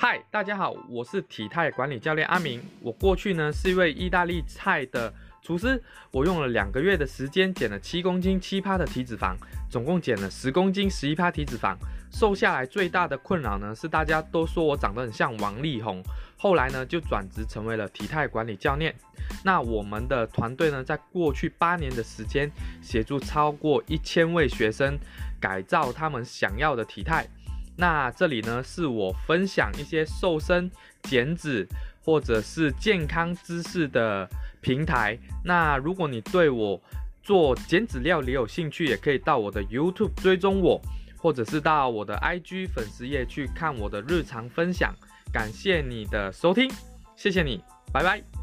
嗨，大家好，我是体态管理教练阿明。我过去呢是一位意大利菜的厨师，我用了两个月的时间减了七公斤七趴的体脂肪，总共减了十公斤十一趴体脂肪。瘦下来最大的困扰呢是大家都说我长得很像王力宏。后来呢就转职成为了体态管理教练。那我们的团队呢在过去八年的时间，协助超过一千位学生改造他们想要的体态。那这里呢，是我分享一些瘦身、减脂或者是健康知识的平台。那如果你对我做减脂料理有兴趣，也可以到我的 YouTube 追踪我，或者是到我的 IG 粉丝页去看我的日常分享。感谢你的收听，谢谢你，拜拜。